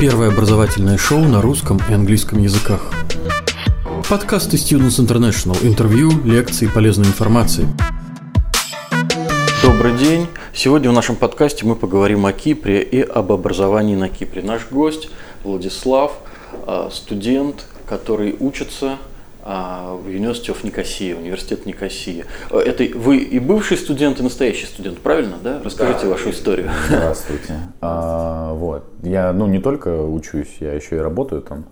Первое образовательное шоу на русском и английском языках. Подкасты Students International. Интервью, лекции, полезной информации. Добрый день. Сегодня в нашем подкасте мы поговорим о Кипре и об образовании на Кипре. Наш гость Владислав, а, студент, который учится в University of Никосия, университет Никосия. Э, это вы и бывший студент, и настоящий студент, правильно, да? Расскажите да, вашу историю. Здравствуйте. А, вот. Я, ну, не только учусь, я еще и работаю там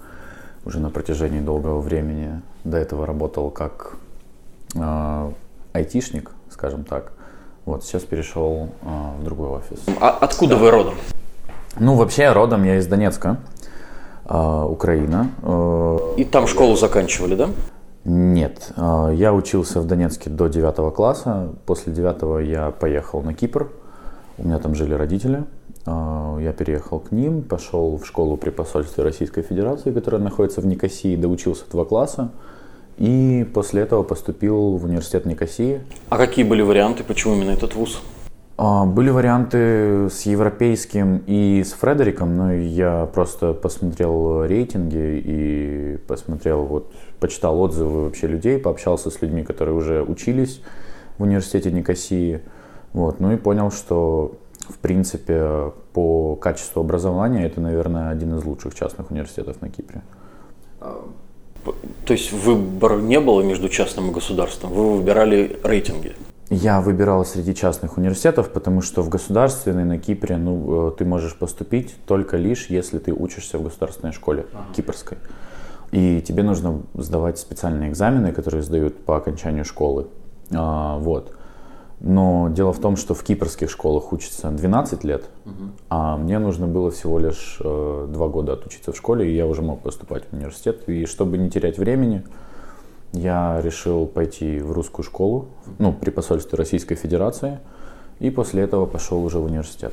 уже на протяжении долгого времени. До этого работал как а, айтишник, скажем так. Вот, сейчас перешел а, в другой офис. А откуда да. вы родом? Ну, вообще, родом я из Донецка. А, Украина. И там школу заканчивали, да? Нет, а, я учился в Донецке до 9 класса. После 9 я поехал на Кипр. У меня там жили родители. А, я переехал к ним, пошел в школу при посольстве Российской Федерации, которая находится в Никосии, доучился два класса. И после этого поступил в университет Никосии. А какие были варианты, почему именно этот вуз? А, были варианты с европейским и с Фредериком, но я просто посмотрел рейтинги и посмотрел, вот, почитал отзывы вообще людей, пообщался с людьми, которые уже учились в университете Никосии, вот, ну и понял, что в принципе по качеству образования это, наверное, один из лучших частных университетов на Кипре. А, то есть выбора не было между частным и государством, вы выбирали рейтинги? Я выбирал среди частных университетов, потому что в государственной на Кипре ну, э, ты можешь поступить только лишь, если ты учишься в государственной школе ага. кипрской. И тебе нужно сдавать специальные экзамены, которые сдают по окончанию школы. А, вот. Но дело в том, что в кипрских школах учатся 12 лет, угу. а мне нужно было всего лишь э, 2 года отучиться в школе, и я уже мог поступать в университет. И чтобы не терять времени, я решил пойти в русскую школу, ну, при посольстве Российской Федерации, и после этого пошел уже в университет.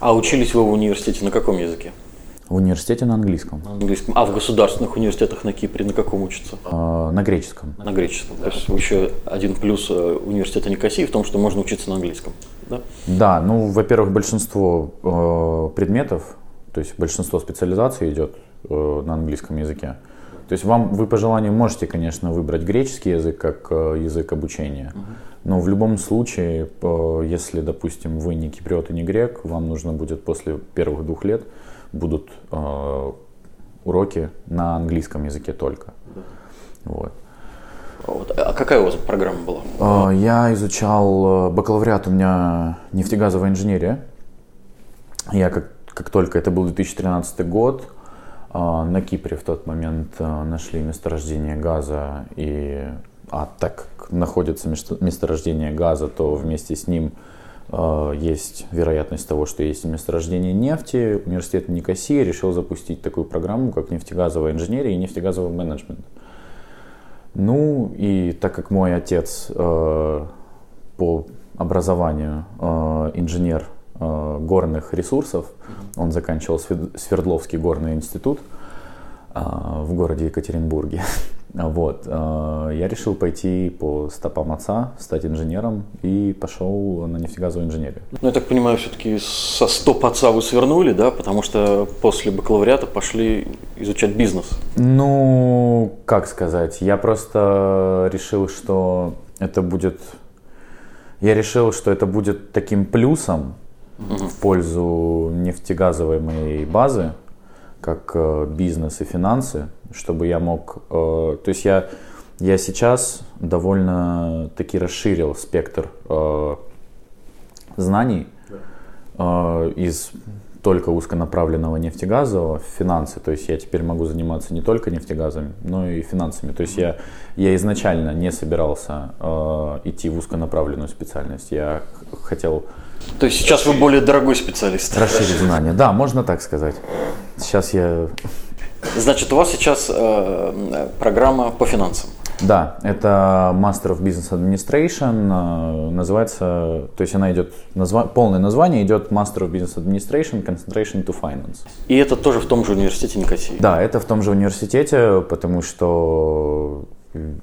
А учились вы в университете на каком языке? В университете на английском. На английском. А в государственных университетах на Кипре на каком учатся? А, на греческом. На греческом. Да. То есть еще один плюс э, университета Никосии в том, что можно учиться на английском. Да, да ну, во-первых, большинство э, предметов, то есть большинство специализаций идет э, на английском языке. То есть вам, вы по желанию можете, конечно, выбрать греческий язык как э, язык обучения, но в любом случае, если, допустим, вы не киприот и не грек, вам нужно будет после первых двух лет будут э, уроки на английском языке только. Вот. Вот. А какая у вас программа была? Э, я изучал бакалавриат у меня нефтегазовая инженерия. Я как, как только это был 2013 год, а, на Кипре в тот момент а, нашли месторождение газа, и, а так как находится месторождение газа, то вместе с ним а, есть вероятность того, что есть месторождение нефти. Университет Никосии решил запустить такую программу, как нефтегазовая инженерия и нефтегазовый менеджмент. Ну и так как мой отец по образованию инженер горных ресурсов. Он заканчивал Свердловский горный институт э, в городе Екатеринбурге. Вот. Э, я решил пойти по стопам отца, стать инженером и пошел на нефтегазовую инженерию. Ну, я так понимаю, все-таки со стоп отца вы свернули, да? Потому что после бакалавриата пошли изучать бизнес. Ну, как сказать, я просто решил, что это будет... Я решил, что это будет таким плюсом, в пользу нефтегазовой моей базы, как э, бизнес и финансы, чтобы я мог... Э, то есть я, я сейчас довольно таки расширил спектр э, знаний из только узконаправленного нефтегазового в финансы. То есть я теперь могу заниматься не только нефтегазами, но и финансами. То есть я, я изначально не собирался э, идти в узконаправленную специальность. Я хотел то есть сейчас вы более дорогой специалист. Расширить знания. Да, можно так сказать. Сейчас я... Значит, у вас сейчас э, программа по финансам. Да, это Master of Business Administration, э, называется, то есть она идет, назва, полное название идет Master of Business Administration, Concentration to Finance. И это тоже в том же университете Никосии? Да, это в том же университете, потому что,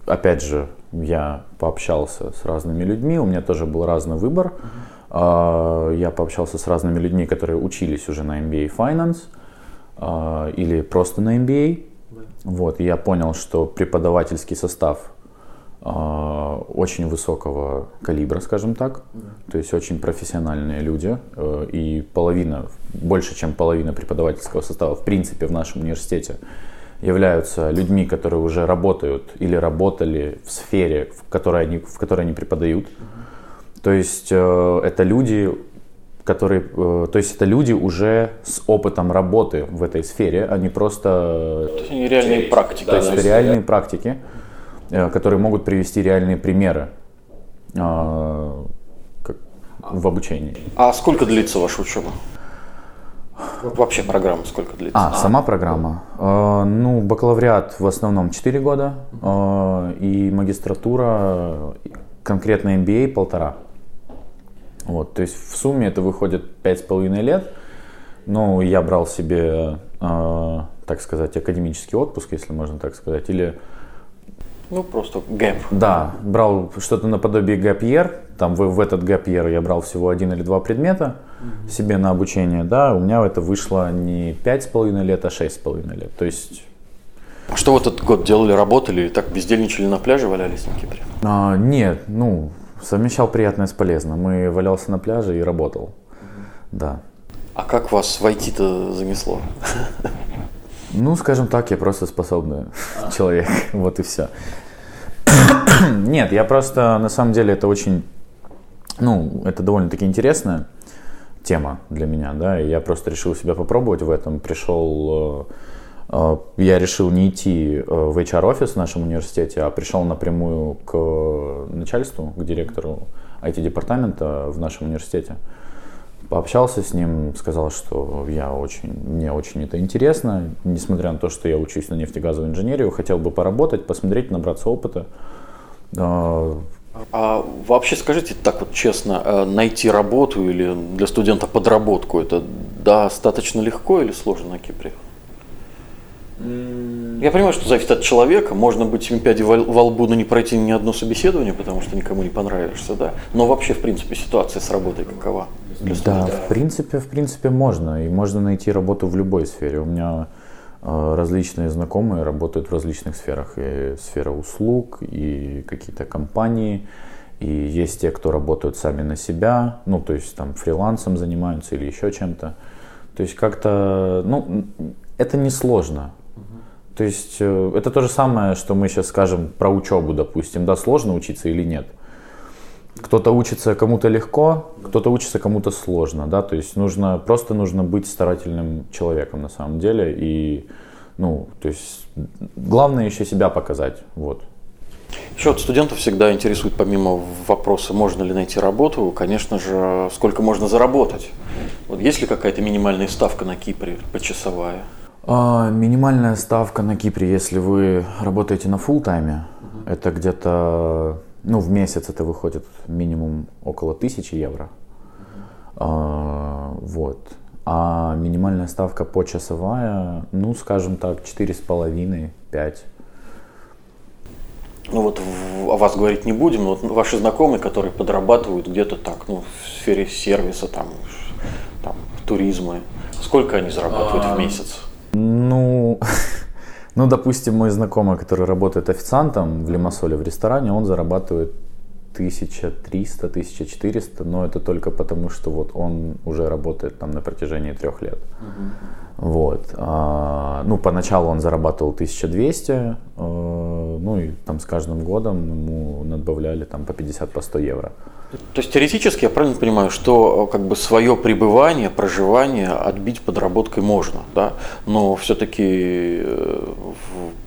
опять же, я пообщался с разными людьми, у меня тоже был разный выбор. Uh-huh. Я пообщался с разными людьми, которые учились уже на MBA Finance. э, или просто на MBA. Вот, и я понял, что преподавательский состав э, очень высокого калибра, скажем так, то есть очень профессиональные люди, э, и половина, больше чем половина преподавательского состава, в принципе, в нашем университете являются людьми, которые уже работают или работали в сфере, в которой они, в которой они преподают. То есть э, это люди, которые, э, то есть это люди уже с опытом работы в этой сфере, они просто... То есть они реальные практики. Да, это реальные практики, э, которые могут привести реальные примеры э, в обучении. А сколько длится ваша учеба? Вообще программа сколько длится? А, сама программа. Э, ну, бакалавриат в основном 4 года, э, и магистратура, конкретно MBA, полтора. Вот, то есть в сумме это выходит 5,5 лет. Ну, я брал себе, э, так сказать, академический отпуск, если можно так сказать, или Ну, просто гэп. да, брал что-то наподобие year. Там в, в этот year я брал всего один или два предмета себе на обучение. Да, у меня это вышло не 5,5 лет, а 6,5 лет. То есть А что в этот год делали? Работали так бездельничали на пляже, валялись на Кипре? А, нет, ну, совмещал приятное с полезным. Мы валялся на пляже и работал. Да. А как вас в IT-то занесло? Ну, скажем так, я просто способный человек. Вот и все. Нет, я просто, на самом деле, это очень, ну, это довольно-таки интересная тема для меня, да, и я просто решил себя попробовать в этом. Пришел, э, я решил не идти э, в HR-офис в нашем университете, а пришел напрямую к начальству, к директору IT-департамента в нашем университете. Пообщался с ним, сказал, что я очень, мне очень это интересно, несмотря на то, что я учусь на нефтегазовую инженерию, хотел бы поработать, посмотреть, набраться опыта. Э, А вообще скажите так вот честно, э, найти работу или для студента подработку, это достаточно легко или сложно на Кипре? Я понимаю, что зависит от человека. Можно быть 7 пядей во во лбу, но не пройти ни одно собеседование, потому что никому не понравишься, да. Но вообще, в принципе, ситуация с работой какова? Да, в принципе, в принципе можно. И можно найти работу в любой сфере. У меня э, различные знакомые работают в различных сферах. И сфера услуг, и какие-то компании. И есть те, кто работают сами на себя, ну, то есть там фрилансом занимаются или еще чем-то. То есть как-то, ну, это несложно. То есть э, это то же самое, что мы сейчас скажем про учебу, допустим. Да, сложно учиться или нет. Кто-то учится кому-то легко, кто-то учится кому-то сложно, да, то есть нужно, просто нужно быть старательным человеком на самом деле и, ну, то есть главное еще себя показать, вот. Еще от студентов всегда интересует, помимо вопроса, можно ли найти работу, конечно же, сколько можно заработать. Вот есть ли какая-то минимальная ставка на Кипре, почасовая? А, минимальная ставка на Кипре, если вы работаете на full тайме, это где-то, ну, в месяц это выходит минимум около тысячи евро. А, вот. А минимальная ставка почасовая, ну, скажем так, 4,5-5. Ну вот о вас говорить не будем, но вот ваши знакомые, которые подрабатывают где-то так, ну, в сфере сервиса, там, там туризма, сколько они зарабатывают в месяц? Ну, ну, допустим, мой знакомый, который работает официантом в Лимассоле в ресторане, он зарабатывает 1300-1400, но это только потому, что вот он уже работает там на протяжении трех лет. Вот. А, ну, поначалу он зарабатывал 1200, э, ну и там с каждым годом ему надбавляли там по 50, по 100 евро. То есть теоретически я правильно понимаю, что э, как бы свое пребывание, проживание отбить подработкой можно, да? но все-таки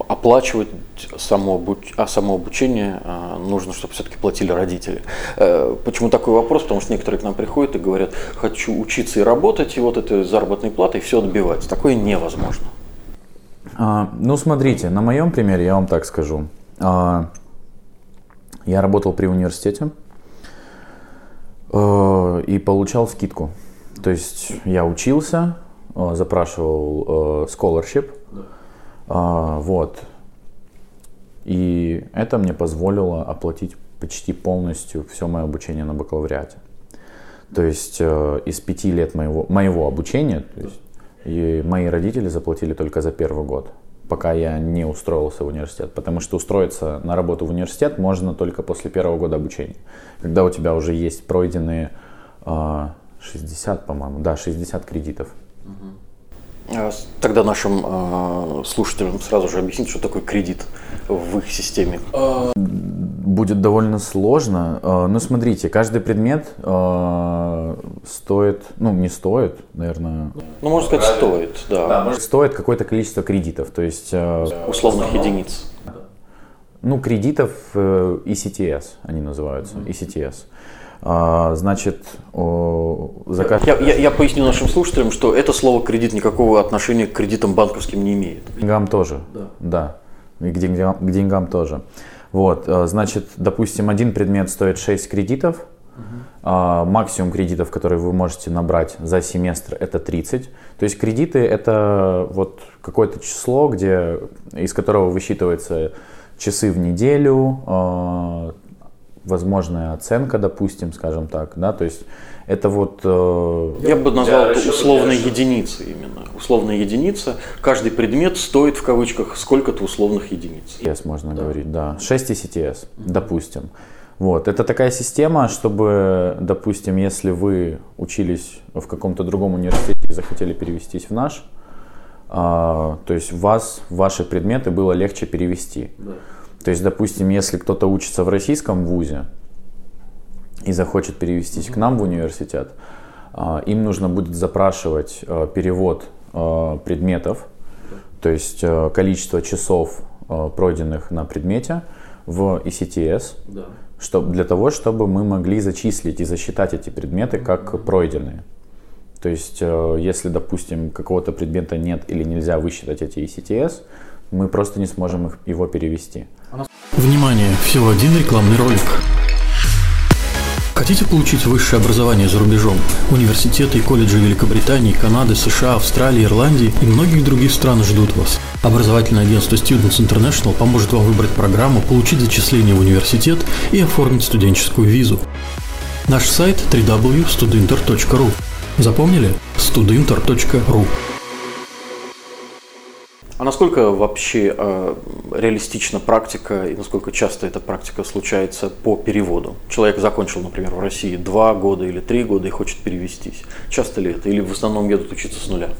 оплачивать само, обуч- а э, нужно, чтобы все-таки платили родители. Э, Почему такой вопрос? Потому что некоторые к нам приходят и говорят, хочу учиться и работать, и вот этой заработной платой все отбивать. Такое невозможно. А, ну, смотрите, на моем примере я вам так скажу. А, я работал при университете э, и получал скидку. То есть я учился, э, запрашивал э, scholarship, вот. И это мне позволило оплатить почти полностью все мое обучение на бакалавриате. То есть э, из пяти лет моего, моего обучения, то есть И мои родители заплатили только за первый год, пока я не устроился в университет. Потому что устроиться на работу в университет можно только после первого года обучения. Когда у тебя уже есть пройденные 60, по-моему, да, 60 кредитов. А тогда нашим э, слушателям сразу же объяснить, что такое кредит в их системе. Будет довольно сложно. Ну, смотрите, каждый предмет э, стоит, ну, не стоит, наверное. Ну, можно сказать, стоит, да. да может... Стоит какое-то количество кредитов, то есть... Э, Условных единиц. Ну, кредитов э, ECTS они называются, ECTS. А, значит, заказ... Я, я, я поясню нашим слушателям, что это слово кредит никакого отношения к кредитам банковским не имеет. К деньгам тоже, да. да. И к деньгам, к деньгам тоже. Вот, а, значит, допустим, один предмет стоит 6 кредитов, угу. максимум кредитов, которые вы можете набрать за семестр, это 30. То есть кредиты это вот какое-то число, где, из которого высчитывается часы в неделю, возможная оценка, допустим, скажем так, да, то есть это вот... Э, Я бы назвал это условной единицей именно. Условная единица, каждый предмет стоит в кавычках сколько-то условных единиц. ECTS можно да. говорить, да. 6 ECTS, допустим. Вот, это такая система, чтобы, допустим, если вы учились в каком-то другом университете и захотели перевестись в наш, а, то есть вас, ваши предметы было легче перевести. Да. То есть, допустим, если кто-то учится в российском вузе и захочет перевестись к нам в университет, а, им нужно будет запрашивать а, перевод а, предметов, то есть количество часов, пройденных на предмете в ECTS, да. чтобы, для того, чтобы мы могли зачислить и засчитать эти предметы как пройденные. То есть, если, допустим, какого-то предмета нет или нельзя высчитать эти ECTS, мы просто не сможем их, его перевести. Внимание! Всего один рекламный ролик. Хотите получить высшее образование за рубежом? Университеты и колледжи Великобритании, Канады, США, Австралии, Ирландии и многих других стран ждут вас. Образовательное агентство Students International поможет вам выбрать программу, получить зачисление в университет и оформить студенческую визу. Наш сайт www.studinter.ru Запомнили? studinter.ru а насколько вообще э, реалистична практика и насколько часто эта практика случается по переводу? Человек закончил, например, в России два года или три года и хочет перевестись. Часто ли это? Или в основном едут учиться с нуля?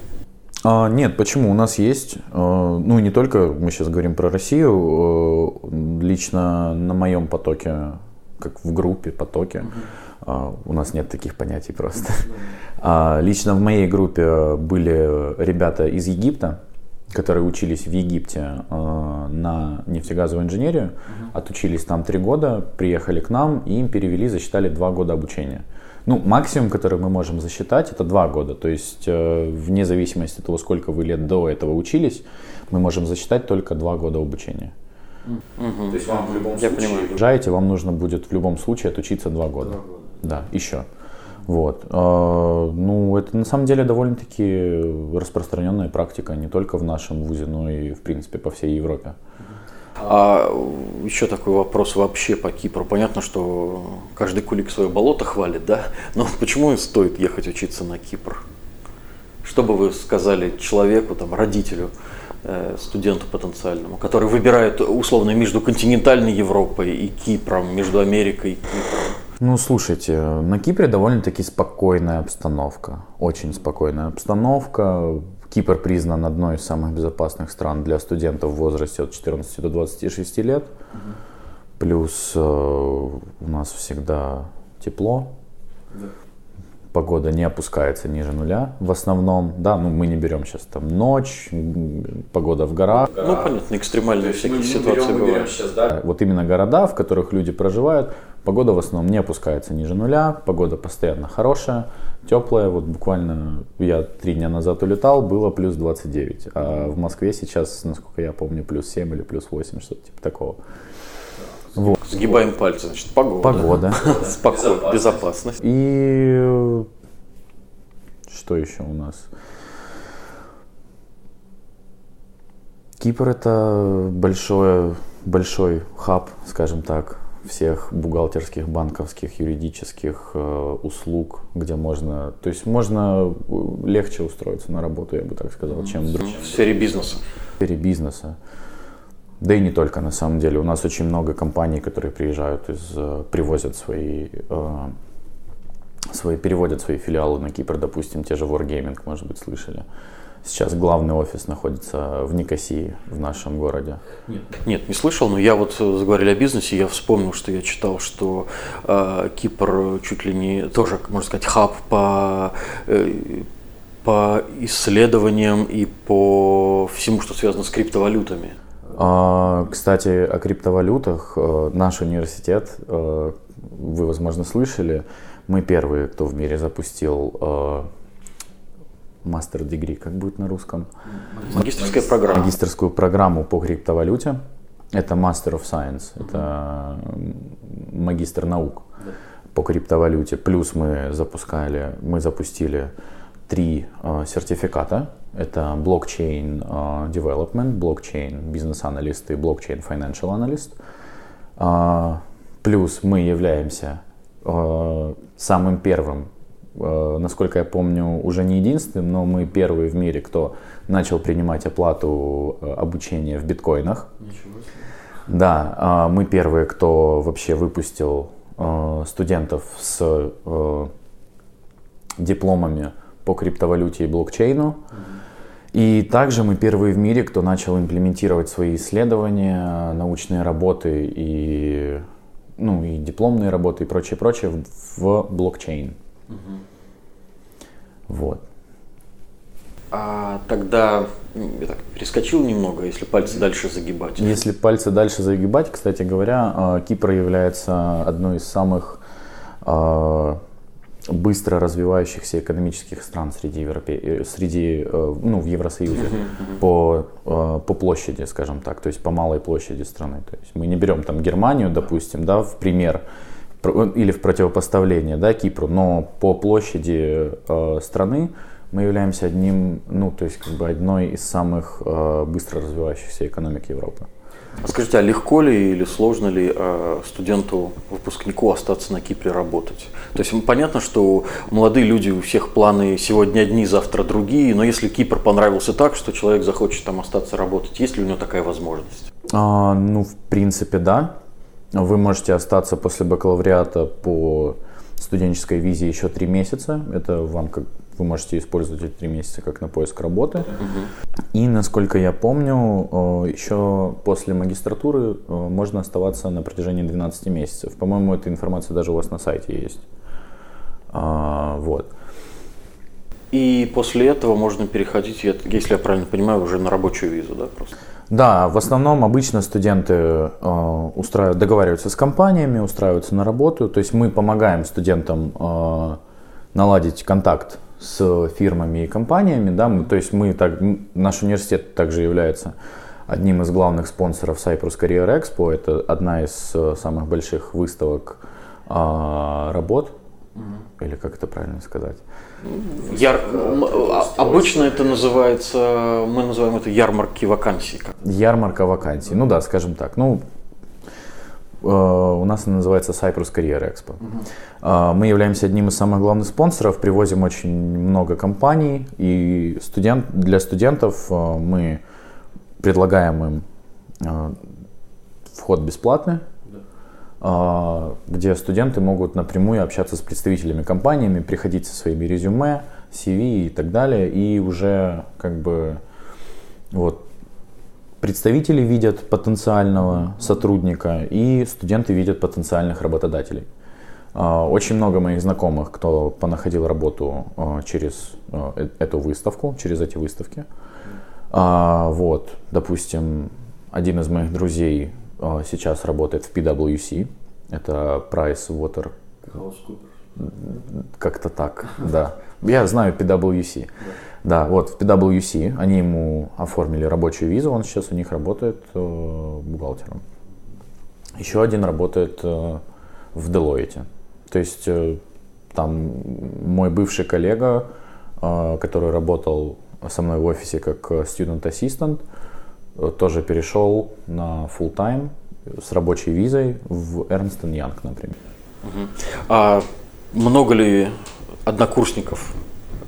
А, нет, почему? У нас есть, э, ну не только мы сейчас говорим про Россию, э, лично на моем потоке, как в группе потоке, Uh-huh. У нас нет таких понятий просто. Uh-huh. Лично в моей группе были ребята из Египта, которые учились в Египте э, на нефтегазовую инженерию, uh-huh. отучились там три года, приехали к нам и им перевели, засчитали два года обучения. Ну, максимум, который мы можем засчитать, это два года. То есть, э, вне зависимости от того, сколько вы лет до этого учились, мы можем засчитать только два года обучения. Угу. То есть вам в любом Я случае... Понимаю. Приезжаете, вам нужно будет в любом случае отучиться два года. Два года. Да, еще. Вот. А, ну, это на самом деле довольно-таки распространенная практика не только в нашем вузе, но и, в принципе, по всей Европе. А еще такой вопрос вообще по Кипру. Понятно, что каждый кулик свое болото хвалит, да? Но почему стоит ехать учиться на Кипр? Что бы вы сказали человеку, там, родителю, э, студенту потенциальному, который выбирает условно между континентальной Европой и Кипром, между Америкой и Кипром? Ну, слушайте, на Кипре довольно-таки спокойная обстановка, очень спокойная обстановка. Кипр признан одной из самых безопасных стран для студентов в возрасте от 14 до 26 лет. Плюс э, у нас всегда тепло. Да. Погода не опускается ниже нуля в основном. Да, ну мы не берем сейчас там ночь, погода в горах. Ну, понятно, экстремальные всякие мы, ситуации мы берем, бывают. сейчас, да? Вот именно города, в которых люди проживают, Погода в основном не опускается ниже нуля, погода постоянно хорошая, теплая. Вот буквально я три дня назад улетал, было плюс 29, а в Москве сейчас, насколько я помню, плюс 7 или плюс 8, что-то типа такого. Вот. Сгибаем пальцы, значит, погода. Погода. Спокойно, безопасность. И что еще у нас? Кипр это большой, большой хаб, скажем так, всех бухгалтерских, банковских, юридических э, услуг, где можно, то есть можно э, легче устроиться на работу, я бы так сказал, чем в В сфере бизнеса. В сфере бизнеса. Да и не только, на самом деле. У нас очень много компаний, которые приезжают, из, э, привозят свои, э, свои, переводят свои филиалы на Кипр, допустим, те же Wargaming, может быть, слышали. Сейчас главный офис находится в Никосии, в нашем городе. Нет, Нет не слышал, но я вот э, заговорили о бизнесе, я вспомнил, что я читал, что э, Кипр чуть ли не тоже, можно сказать, хаб по, э, по исследованиям и по всему, что связано с криптовалютами. А, кстати, о криптовалютах. Э, наш университет, э, вы, возможно, слышали, мы первые, кто в мире запустил э, мастер дегри, как будет на русском? Магистрская программа. Магистрскую программу по криптовалюте. Это Master of Science, это магистр наук по криптовалюте. Плюс мы запускали, мы запустили три э, сертификата. Это блокчейн development, блокчейн бизнес-аналист и блокчейн financial аналист. Э, плюс мы являемся э, самым первым насколько я помню, уже не единственным, но мы первые в мире, кто начал принимать оплату обучения в биткоинах. Ничего себе. Да, а, мы первые, кто вообще выпустил студентов с дипломами по криптовалюте и блокчейну. И также мы первые в мире, кто начал имплементировать свои исследования, научные работы и, ну, и дипломные работы и прочее, прочее в блокчейн. Вот. А тогда я так перескочил немного, если пальцы дальше загибать. Если пальцы дальше загибать, кстати говоря, а, Кипр является одной из самых а, быстро развивающихся экономических стран среди, Европе... Э, среди э, ну, в Евросоюзе по, а, по площади, скажем так, то есть по малой площади страны. То есть мы не берем там Германию, допустим, да, в пример, или в противопоставление да, Кипру, но по площади э, страны мы являемся одним, ну, то есть как бы одной из самых э, быстро развивающихся экономик Европы. А скажите, а легко ли или сложно ли э, студенту, выпускнику остаться на Кипре работать? То есть понятно, что молодые люди, у всех планы сегодня одни, завтра другие, но если Кипр понравился так, что человек захочет там остаться работать, есть ли у него такая возможность? А, ну, в принципе, да. Вы можете остаться после бакалавриата по студенческой визе еще три месяца. Это вам как вы можете использовать эти три месяца как на поиск работы. И насколько я помню, э, еще после магистратуры э, можно оставаться на протяжении 12 месяцев. По-моему, эта информация даже у вас на сайте есть. А, вот. И после этого можно переходить, если я правильно понимаю, уже на рабочую визу, да, просто? Да, в основном обычно студенты э, устраивают, договариваются с компаниями, устраиваются на работу. То есть мы помогаем студентам э, наладить контакт с фирмами и компаниями. Да? Мы, то есть мы так, наш университет также является одним из главных спонсоров Cyprus Career Expo. Это одна из э, самых больших выставок э, работ, mm-hmm. или как это правильно сказать. Яр... А, обычно это называется, мы называем это ярмарки вакансий. Ярмарка вакансий, ну да, скажем так. Ну, у нас она называется Cyprus Career Expo. Угу. Мы являемся одним из самых главных спонсоров, привозим очень много компаний, и студент, для студентов э, мы предлагаем им э, вход бесплатный, где студенты могут напрямую общаться с представителями компаниями, приходить со своими резюме, CV и так далее, и уже как бы вот представители видят потенциального сотрудника и студенты видят потенциальных работодателей. А, очень много моих знакомых, кто понаходил работу а, через э, эту выставку, через эти выставки. Вот, допустим, один из моих друзей сейчас работает в PwC. Это Price Water. Как-то так, да. Я знаю PwC. Да. вот в PwC они ему оформили рабочую визу, он сейчас у них работает э, бухгалтером. Еще один работает э, в Deloitte. То есть э, там мой бывший коллега, э, который работал со мной в офисе как student assistant, э, тоже перешел на full time с рабочей визой в Эрнст Янг, например. Угу. А много ли однокурсников,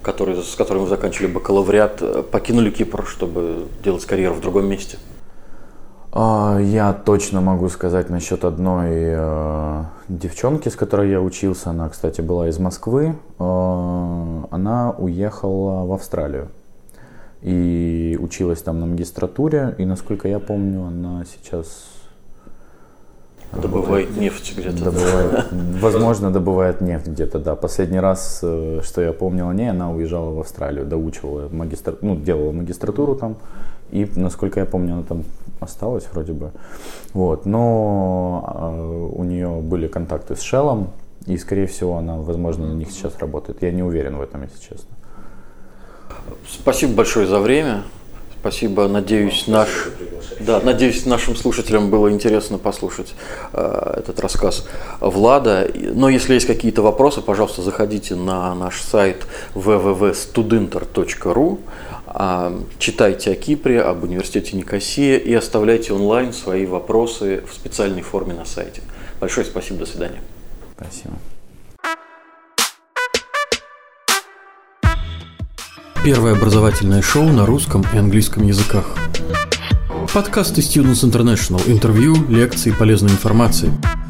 которые, с которыми вы заканчивали бакалавриат, покинули Кипр, чтобы делать карьеру в другом месте? А, я точно могу сказать насчет одной э, девчонки, с которой я учился. Она, кстати, была из Москвы. Э, она уехала в Австралию и училась там на магистратуре. И, насколько я помню, она сейчас Добывает нефть где-то. Добывает, возможно, добывает нефть где-то, да. Последний раз, э, что я помнил о ней, она уезжала в Австралию, доучивала магистр, ну, делала магистратуру там. И, насколько я помню, она там осталась вроде бы. Вот. Но э, у нее были контакты с Шеллом, и, скорее всего, она, возможно, на них сейчас работает. Я не уверен в этом, если честно. Спасибо большое за время. Спасибо. Надеюсь, наш, да, надеюсь, нашим слушателям было интересно послушать э, этот рассказ Влада. Но если есть какие-то вопросы, пожалуйста, заходите на наш сайт www.studenter.ru, э, читайте о Кипре, об университете Никосия и оставляйте онлайн свои вопросы в специальной форме на сайте. Большое спасибо, до свидания. Спасибо. Первое образовательное шоу на русском и английском языках. Подкасты Students International. Интервью, лекции, полезной информации –